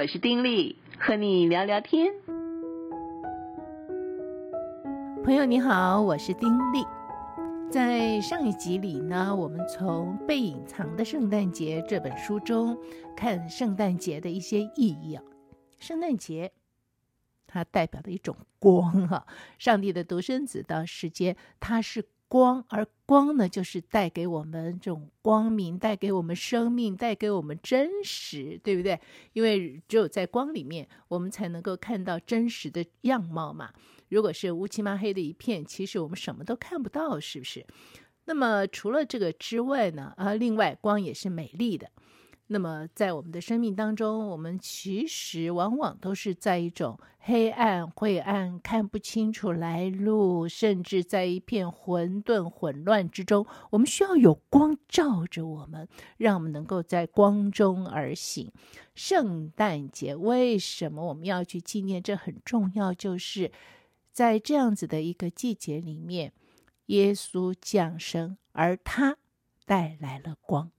我是丁力，和你聊聊天。朋友你好，我是丁力。在上一集里呢，我们从《被隐藏的圣诞节》这本书中看圣诞节的一些意义啊。圣诞节它代表的一种光哈，上帝的独生子到世间，它是。光，而光呢，就是带给我们这种光明，带给我们生命，带给我们真实，对不对？因为只有在光里面，我们才能够看到真实的样貌嘛。如果是乌漆嘛黑的一片，其实我们什么都看不到，是不是？那么除了这个之外呢，啊，另外光也是美丽的。那么，在我们的生命当中，我们其实往往都是在一种黑暗、晦暗、看不清楚来路，甚至在一片混沌、混乱之中。我们需要有光照着我们，让我们能够在光中而行。圣诞节为什么我们要去纪念？这很重要，就是在这样子的一个季节里面，耶稣降生，而他带来了光。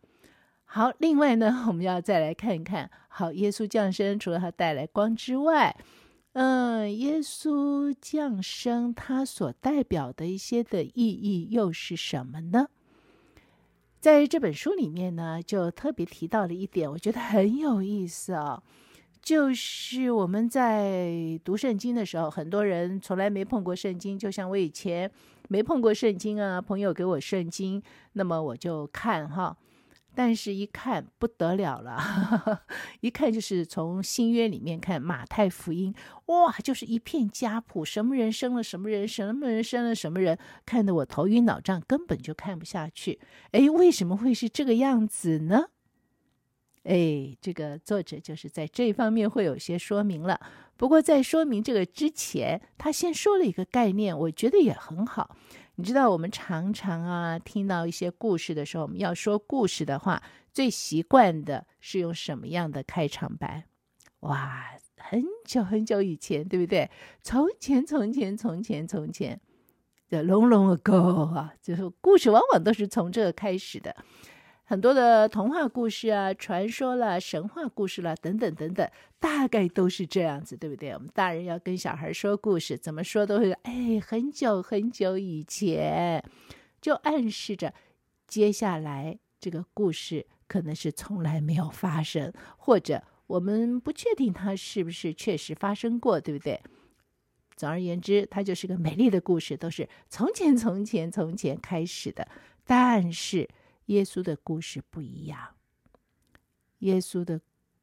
好，另外呢，我们要再来看一看。好，耶稣降生，除了他带来光之外，嗯，耶稣降生他所代表的一些的意义又是什么呢？在这本书里面呢，就特别提到了一点，我觉得很有意思啊、哦，就是我们在读圣经的时候，很多人从来没碰过圣经，就像我以前没碰过圣经啊，朋友给我圣经，那么我就看哈。但是，一看不得了了，呵呵，一看就是从新约里面看马太福音，哇，就是一片家谱，什么人生了什么人，什么人生了什么人，看得我头晕脑胀，根本就看不下去。哎，为什么会是这个样子呢？哎，这个作者就是在这方面会有些说明了。不过在说明这个之前，他先说了一个概念，我觉得也很好。你知道我们常常啊听到一些故事的时候，我们要说故事的话，最习惯的是用什么样的开场白？哇，很久很久以前，对不对？从前，从前，从前，从前，The long long ago 啊，就是故事往往都是从这个开始的。很多的童话故事啊、传说啦、神话故事啦等等等等，大概都是这样子，对不对？我们大人要跟小孩说故事，怎么说都会，哎，很久很久以前，就暗示着接下来这个故事可能是从来没有发生，或者我们不确定它是不是确实发生过，对不对？总而言之，它就是个美丽的故事，都是从前从前从前开始的，但是。耶稣的故事不一样。耶稣的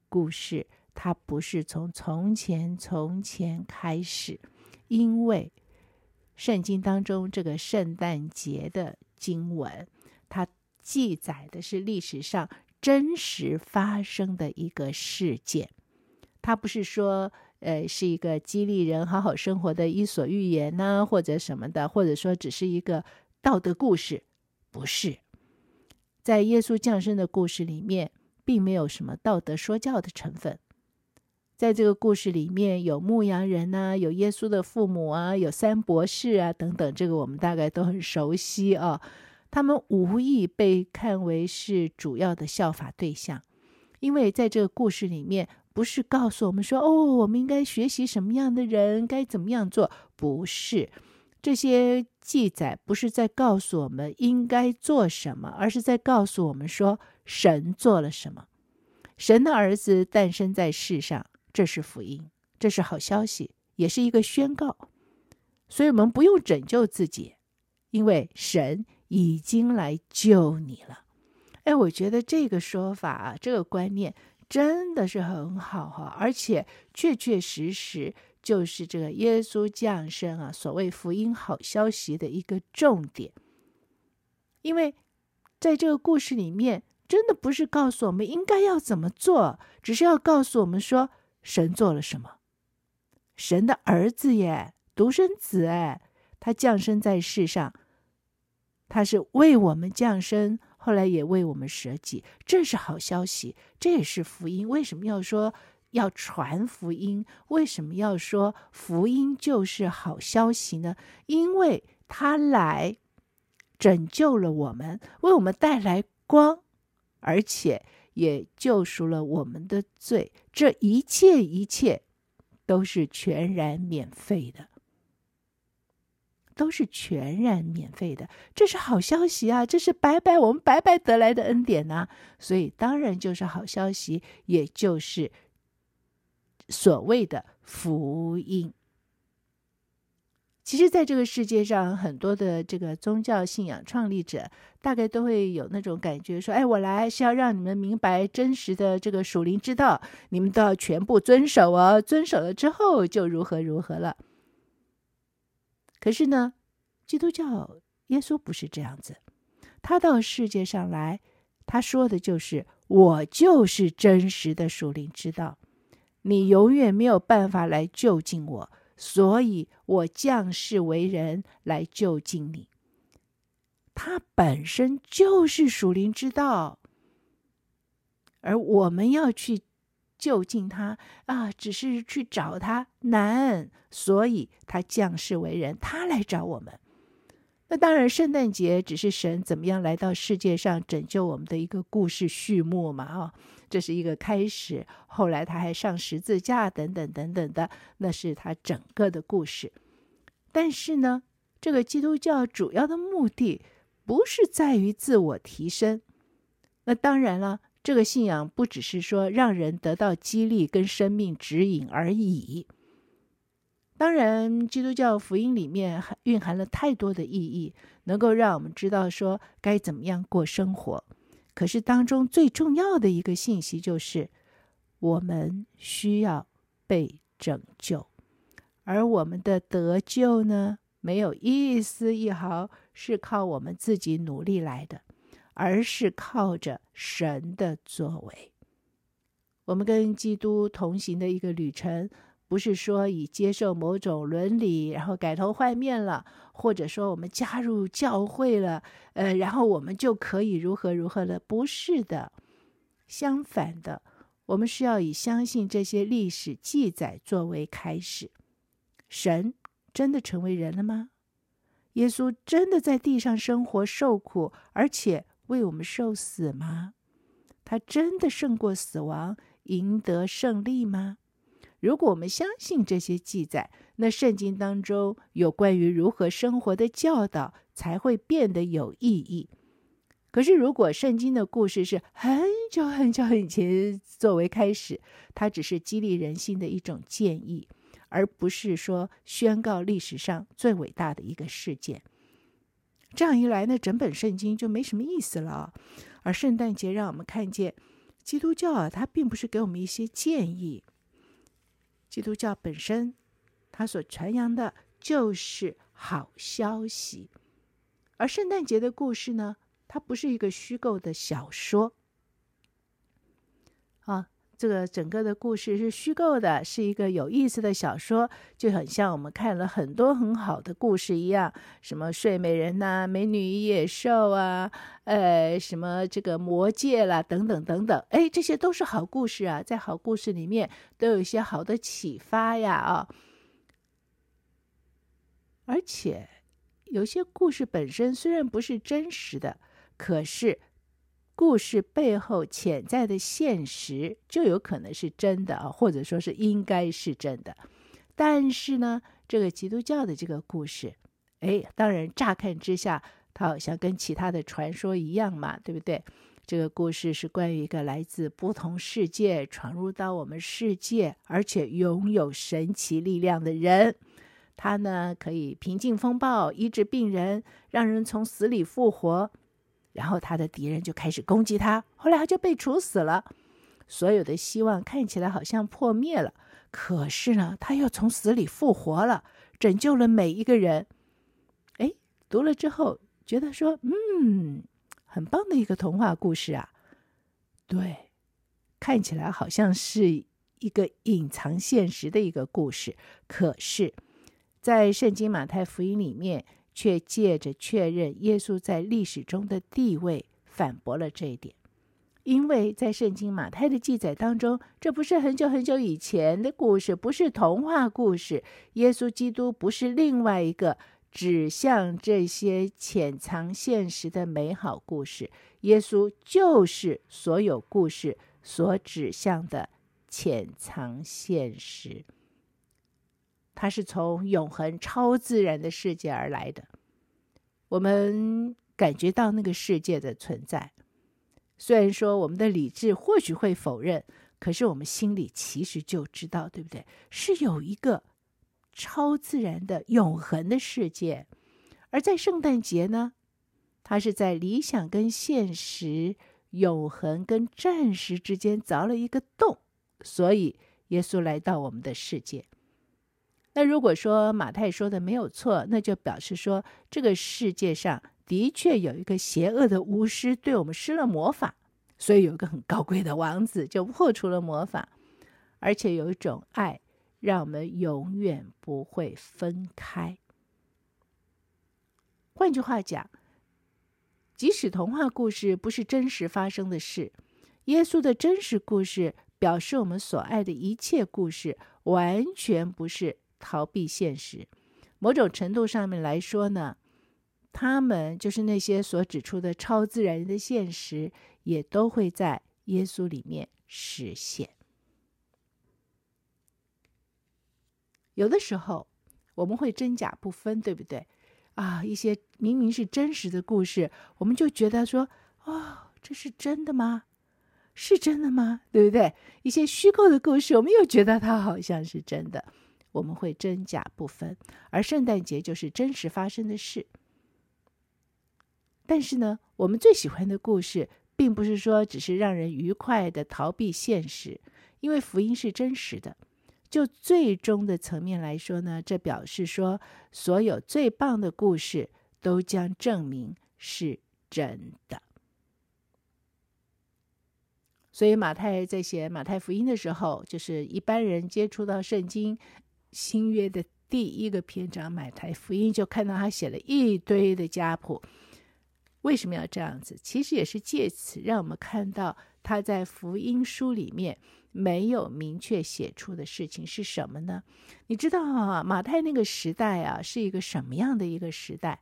故事，它不是从从前从前开始，因为圣经当中这个圣诞节的经文，它记载的是历史上真实发生的一个事件。它不是说，呃，是一个激励人好好生活的伊索寓言呢，或者什么的，或者说只是一个道德故事，不是。在耶稣降生的故事里面，并没有什么道德说教的成分。在这个故事里面，有牧羊人呐、有耶稣的父母啊，有三博士啊等等，这个我们大概都很熟悉啊。他们无意被看为是主要的效法对象，因为在这个故事里面，不是告诉我们说，哦，我们应该学习什么样的人，该怎么样做，不是。这些记载不是在告诉我们应该做什么，而是在告诉我们说神做了什么。神的儿子诞生在世上，这是福音，这是好消息，也是一个宣告。所以，我们不用拯救自己，因为神已经来救你了。哎，我觉得这个说法啊，这个观念真的是很好哈，而且确确实实。就是这个耶稣降生啊，所谓福音好消息的一个重点。因为在这个故事里面，真的不是告诉我们应该要怎么做，只是要告诉我们说神做了什么。神的儿子耶，独生子哎，他降生在世上，他是为我们降生，后来也为我们舍己，这是好消息，这也是福音。为什么要说？要传福音，为什么要说福音就是好消息呢？因为他来拯救了我们，为我们带来光，而且也救赎了我们的罪。这一切一切都是全然免费的，都是全然免费的。这是好消息啊！这是白白我们白白得来的恩典呐、所以当然就是好消息，也就是所谓的福音。其实，在这个世界上，很多的这个宗教信仰创立者，大概都会有那种感觉，说：“哎，我来是要让你们明白真实的这个属灵之道，你们都要全部遵守哦，遵守了之后就如何如何了。”可是呢，基督教耶稣不是这样子，他到世界上来，他说的就是：“我就是真实的属灵之道，你永远没有办法来就近我。”所以我降世为人来就近你，他本身就是属灵之道，而我们要去就近他啊，只是去找他难，所以他降世为人，他来找我们。那当然，圣诞节只是神怎么样来到世界上拯救我们的一个故事序幕嘛，啊。这是一个开始，后来他还上十字架，等等等等的，那是他整个的故事。但是呢，这个基督教主要的目的不是在于自我提升。那当然了，这个信仰不只是说让人得到激励跟生命指引而已。当然，基督教福音里面蕴含了太多的意义，能够让我们知道说该怎么样过生活。可是当中最重要的一个信息就是，我们需要被拯救，而我们的得救呢，没有一丝一毫是靠我们自己努力来的，而是靠着神的作为。我们跟基督同行的一个旅程。不是说以接受某种伦理，然后改头换面了，或者说我们加入教会了，呃，然后我们就可以如何如何了？不是的，相反的，我们是要以相信这些历史记载作为开始。神真的成为人了吗？耶稣真的在地上生活受苦，而且为我们受死吗？他真的胜过死亡，赢得胜利吗？如果我们相信这些记载，那圣经当中有关于如何生活的教导才会变得有意义。可是，如果圣经的故事是很久很久以前作为开始，它只是激励人心的一种建议，而不是说宣告历史上最伟大的一个事件。这样一来，呢整本圣经就没什么意思了。而圣诞节让我们看见，基督教啊，它并不是给我们一些建议。基督教本身，它所传扬的就是好消息，而圣诞节的故事呢，它不是一个虚构的小说，这个整个的故事是虚构的，是一个有意思的小说，就很像我们看了很多很好的故事一样，什么睡美人呐、美女与野兽啊，呃，什么这个魔戒啦，等等等等，哎，这些都是好故事啊，在好故事里面都有一些好的启发呀，啊，而且有些故事本身虽然不是真实的，可是。故事背后潜在的现实就有可能是真的啊，或者说是应该是真的。但是呢，这个基督教的这个故事，哎，当然乍看之下，它好像跟其他的传说一样嘛，对不对？这个故事是关于一个来自不同世界闯入到我们世界，而且拥有神奇力量的人。他呢，可以平静风暴，医治病人，让人从死里复活。然后他的敌人就开始攻击他，后来他就被处死了。所有的希望看起来好像破灭了，可是呢，他又从死里复活了，拯救了每一个人。哎，读了之后觉得说，嗯，很棒的一个童话故事啊。对，看起来好像是一个隐藏现实的一个故事，可是，在圣经马太福音里面。却借着确认耶稣在历史中的地位，反驳了这一点。因为在圣经马太的记载当中，这不是很久很久以前的故事，不是童话故事。耶稣基督不是另外一个指向这些潜藏现实的美好故事。耶稣就是所有故事所指向的潜藏现实。它是从永恒超自然的世界而来的。我们感觉到那个世界的存在，虽然说我们的理智或许会否认，可是我们心里其实就知道，对不对？是有一个超自然的永恒的世界。而在圣诞节呢，它是在理想跟现实、永恒跟暂时之间凿了一个洞，所以耶稣来到我们的世界。那如果说马太说的没有错，那就表示说这个世界上的确有一个邪恶的巫师对我们施了魔法，所以有一个很高贵的王子就破除了魔法，而且有一种爱让我们永远不会分开。换句话讲，即使童话故事不是真实发生的事，耶稣的真实故事表示我们所爱的一切故事完全不是。逃避现实，某种程度上面来说呢，他们就是那些所指出的超自然的现实，也都会在耶稣里面实现。有的时候我们会真假不分，对不对？啊，一些明明是真实的故事，我们就觉得说，哦，这是真的吗？是真的吗？对不对？一些虚构的故事，我们又觉得它好像是真的。我们会真假不分，而圣诞节就是真实发生的事。但是呢，我们最喜欢的故事，并不是说只是让人愉快的逃避现实，因为福音是真实的。就最终的层面来说呢，这表示说，所有最棒的故事都将证明是真的。所以马太在写马太福音的时候，就是一般人接触到圣经。新约的第一个篇章，马太福音就看到他写了一堆的家谱。为什么要这样子？其实也是借此让我们看到他在福音书里面没有明确写出的事情是什么呢？你知道啊，马太那个时代啊，是一个什么样的一个时代？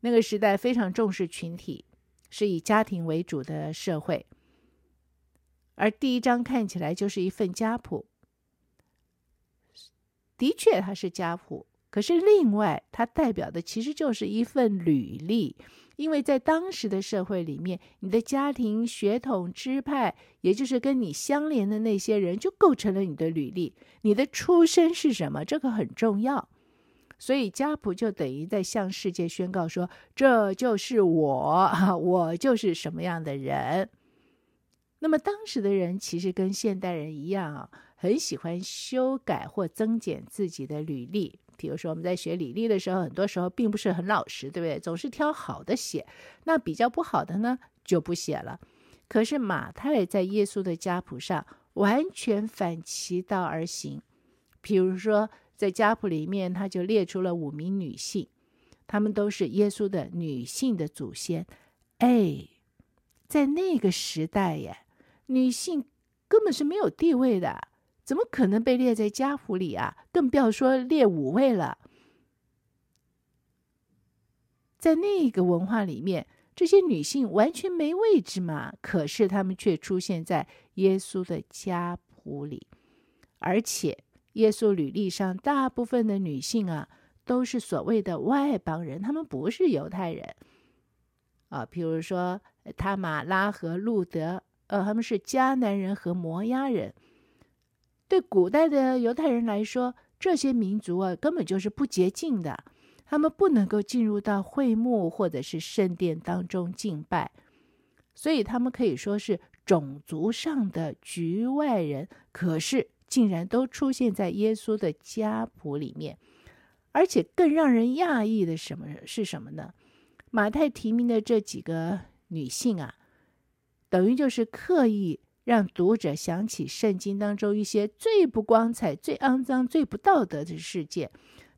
那个时代非常重视群体，是以家庭为主的社会。而第一章看起来就是一份家谱。的确，它是家谱，可是另外，它代表的其实就是一份履历，因为在当时的社会里面，你的家庭、血统、支派，也就是跟你相连的那些人，就构成了你的履历。你的出身是什么？这个很重要。所以家谱就等于在向世界宣告说：“这就是我，我就是什么样的人。”那么当时的人其实跟现代人一样啊。很喜欢修改或增减自己的履历，比如说我们在学履历的时候，很多时候并不是很老实，对不对？总是挑好的写，那比较不好的呢就不写了。可是马太在耶稣的家谱上完全反其道而行，比如说在家谱里面，他就列出了五名女性，她们都是耶稣的女性的祖先。哎，在那个时代呀，女性根本是没有地位的。怎么可能被列在家谱里啊？更不要说列五位了。在那个文化里面，这些女性完全没位置嘛。可是她们却出现在耶稣的家谱里，而且耶稣履历上大部分的女性啊，都是所谓的外邦人，她们不是犹太人啊。比如说他玛拉和路德，呃，他们是迦南人和摩押人。对古代的犹太人来说，这些民族啊，根本就是不洁净的，他们不能够进入到会幕或者是圣殿当中敬拜，所以他们可以说是种族上的局外人。可是，竟然都出现在耶稣的家谱里面，而且更让人讶异的什么是什么呢？马太提名的这几个女性啊，等于就是刻意。让读者想起圣经当中一些最不光彩、最肮脏、最不道德的事件。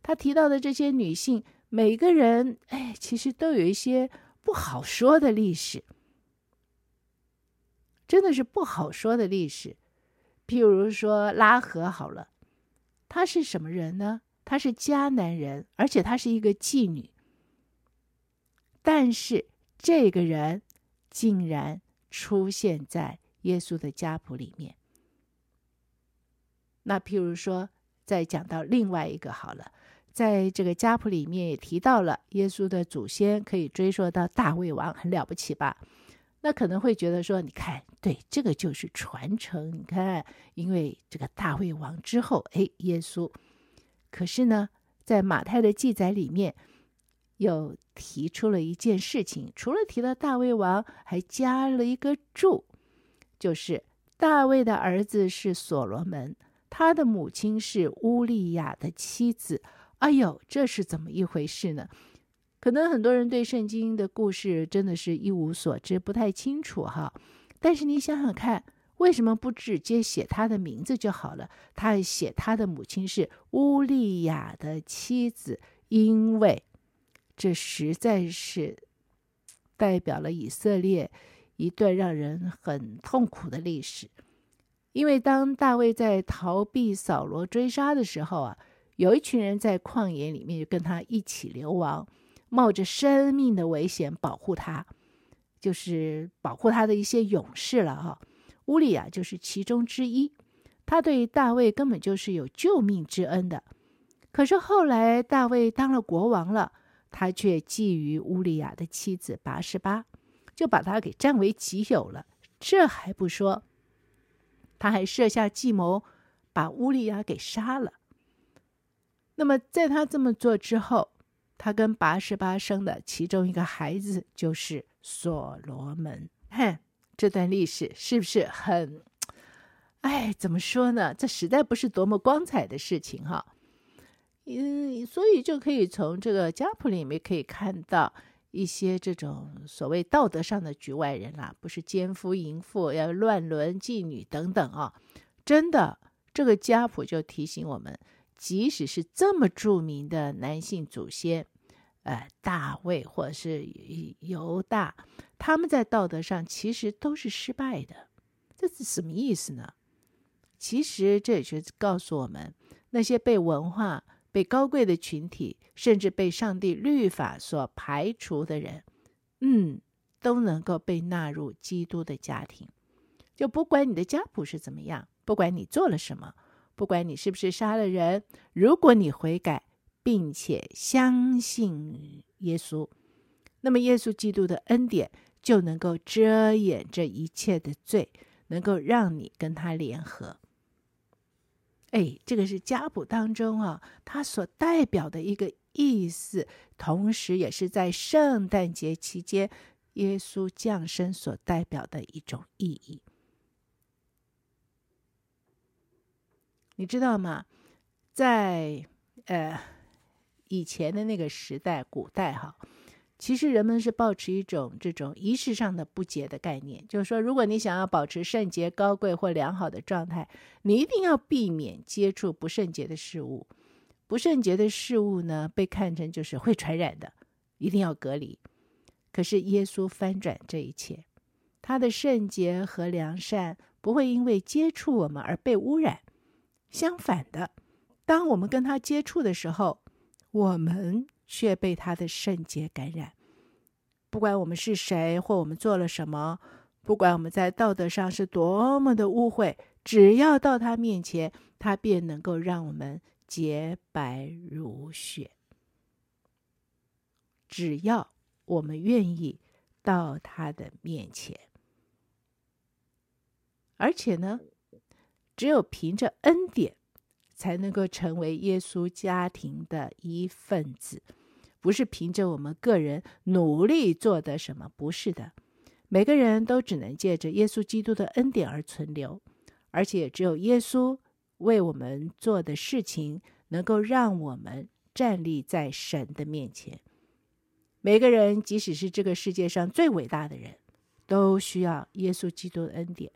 他提到的这些女性，每个人哎，其实都有一些不好说的历史，真的是不好说的历史。譬如说拉合好了，他是什么人呢？他是迦南人，而且他是一个妓女。但是这个人竟然出现在耶稣的家谱里面。那譬如说，再讲到另外一个好了，在这个家谱里面也提到了耶稣的祖先可以追溯到大卫王，很了不起吧？那可能会觉得说，你看，对，这个就是传承。你看，因为这个大卫王之后，哎，耶稣。可是呢，在马太的记载里面，又提出了一件事情，除了提到大卫王，还加了一个注，就是大卫的儿子是所罗门，他的母亲是乌利亚的妻子。哎呦，这是怎么一回事呢？可能很多人对圣经的故事真的是一无所知，不太清楚哈。但是你想想看，为什么不直接写他的名字就好了？他写他的母亲是乌利亚的妻子，因为这实在是代表了以色列一段让人很痛苦的历史。因为当大卫在逃避扫罗追杀的时候啊，有一群人在旷野里面跟他一起流亡。冒着生命的危险保护他，就是保护他的一些勇士了哈。乌利亚就是其中之一，他对大卫根本就是有救命之恩的。可是后来大卫当了国王了，他却觊觎乌利亚的妻子拔示巴，就把他给占为己有了。这还不说，他还设下计谋，把乌利亚给杀了。那么在他这么做之后，他跟拔示巴生的其中一个孩子就是所罗门。哼，这段历史是不是很……哎，怎么说呢？这实在不是多么光彩的事情哈。嗯，所以就可以从这个家谱里面可以看到一些这种所谓道德上的局外人啦，不是奸夫淫妇，要乱伦妓女等等啊。真的，这个家谱就提醒我们，即使是这么著名的男性祖先。呃，大卫或者是犹大，他们在道德上其实都是失败的，这是什么意思呢？其实这也是告诉我们，那些被文化、被高贵的群体，甚至被上帝律法所排除的人，嗯，都能够被纳入基督的家庭。就不管你的家谱是怎么样，不管你做了什么，不管你是不是杀了人，如果你悔改。并且相信耶稣，那么耶稣基督的恩典就能够遮掩这一切的罪，能够让你跟他联合。哎，这个是家谱当中啊，它所代表的一个意思，同时也是在圣诞节期间耶稣降生所代表的一种意义。你知道吗？在呃。以前的那个时代，古代哈，其实人们是抱持一种这种仪式上的不洁的概念，就是说，如果你想要保持圣洁、高贵或良好的状态，你一定要避免接触不圣洁的事物。不圣洁的事物呢，被看成就是会传染的，一定要隔离。可是耶稣翻转这一切，他的圣洁和良善不会因为接触我们而被污染，相反的，当我们跟他接触的时候，我们却被他的圣洁感染，不管我们是谁或我们做了什么，不管我们在道德上是多么的污秽，只要到他面前，他便能够让我们洁白如雪。只要我们愿意到他的面前，而且呢，只有凭着恩典。才能够成为耶稣家庭的一份子，不是凭着我们个人努力做的什么，不是的。每个人都只能借着耶稣基督的恩典而存留，而且只有耶稣为我们做的事情，能够让我们站立在神的面前。每个人，即使是这个世界上最伟大的人，都需要耶稣基督的恩典。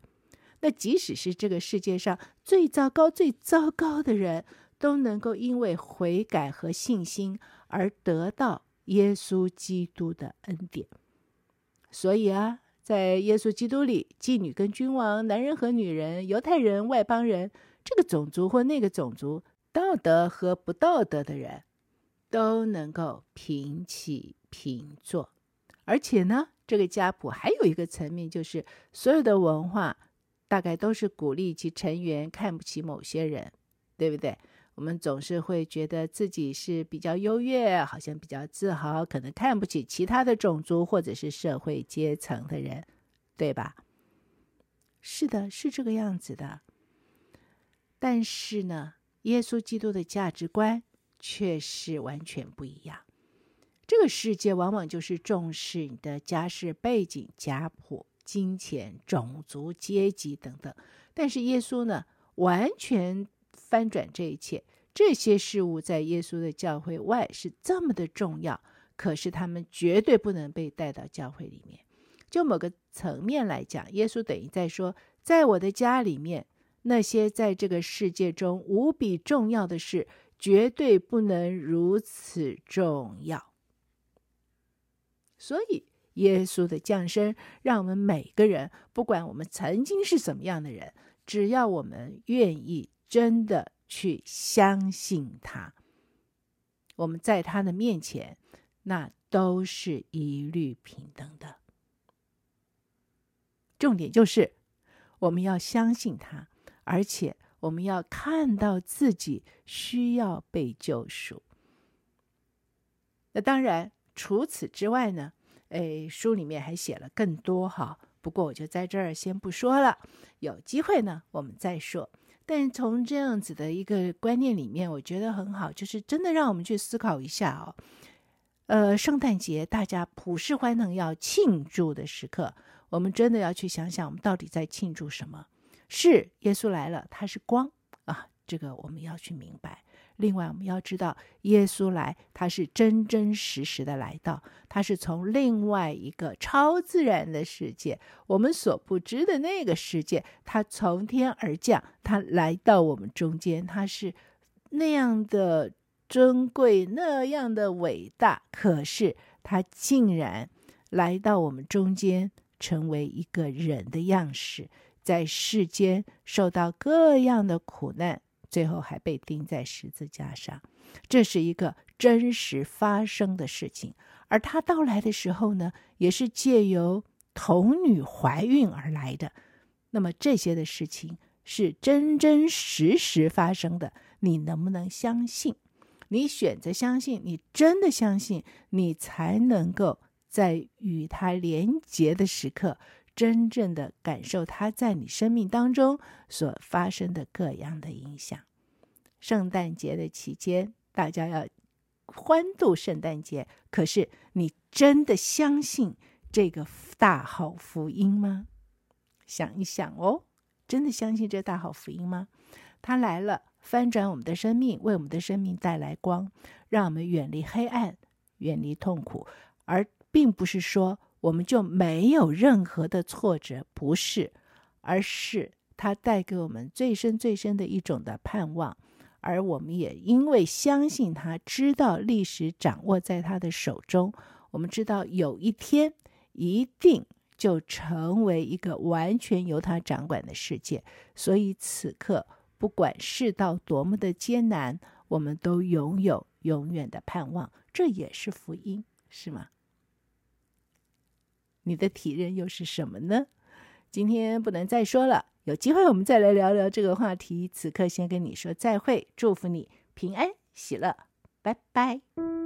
那即使是这个世界上最糟糕、最糟糕的人，都能够因为悔改和信心而得到耶稣基督的恩典。所以啊，在耶稣基督里，妓女跟君王、男人和女人、犹太人、外邦人，这个种族或那个种族道德和不道德的人都能够平起平坐。而且呢，这个家谱还有一个层面，就是所有的文化大概都是鼓励其成员看不起某些人，对不对？我们总是会觉得自己是比较优越，好像比较自豪，可能看不起其他的种族或者是社会阶层的人，对吧？是的，是这个样子的。但是呢，耶稣基督的价值观却是完全不一样。这个世界往往就是重视你的家世背景、家谱、金钱、种族、阶级等等，但是耶稣呢，完全。翻转这一切，这些事物在耶稣的教会外是这么的重要，可是他们绝对不能被带到教会里面。就某个层面来讲，耶稣等于在说，在我的家里面，那些在这个世界中无比重要的事，绝对不能如此重要。所以，耶稣的降生，让我们每个人，不管我们曾经是怎么样的人，只要我们愿意。真的去相信他，我们在他的面前，那都是一律平等的。重点就是我们要相信他，而且我们要看到自己需要被救赎。那当然，除此之外呢，哎，书里面还写了更多哈。不过我就在这儿先不说了，有机会呢，我们再说。但从这样子的一个观念里面，我觉得很好，就是真的让我们去思考一下哦。呃，圣诞节大家普世欢腾要庆祝的时刻，我们真的要去想想，我们到底在庆祝什么？是耶稣来了，他是光啊，这个我们要去明白。另外，我们要知道，耶稣来，他是真真实实的来到，他是从另外一个超自然的世界，我们所不知的那个世界，他从天而降，他来到我们中间，他是那样的尊贵，那样的伟大，可是他竟然来到我们中间，成为一个人的样式，在世间受到各样的苦难。最后还被钉在十字架上，这是一个真实发生的事情。而他到来的时候呢，也是借由童女怀孕而来的。那么这些的事情是真真实实发生的，你能不能相信？你选择相信，你真的相信，你才能够在与他连结的时刻。真正的感受它在你生命当中所发生的各样的影响。圣诞节的期间，大家要欢度圣诞节。可是，你真的相信这个大好福音吗？想一想哦，真的相信这大好福音吗？他来了，翻转我们的生命，为我们的生命带来光，让我们远离黑暗，远离痛苦，而并不是说。我们就没有任何的挫折，不是，而是他带给我们最深最深的一种的盼望，而我们也因为相信他，知道历史掌握在他的手中，我们知道有一天一定就成为一个完全由他掌管的世界，所以此刻不管世道多么的艰难，我们都拥有永远的盼望，这也是福音，是吗？你的体认又是什么呢？今天不能再说了，有机会我们再来聊聊这个话题。此刻先跟你说再会，祝福你平安喜乐，拜拜。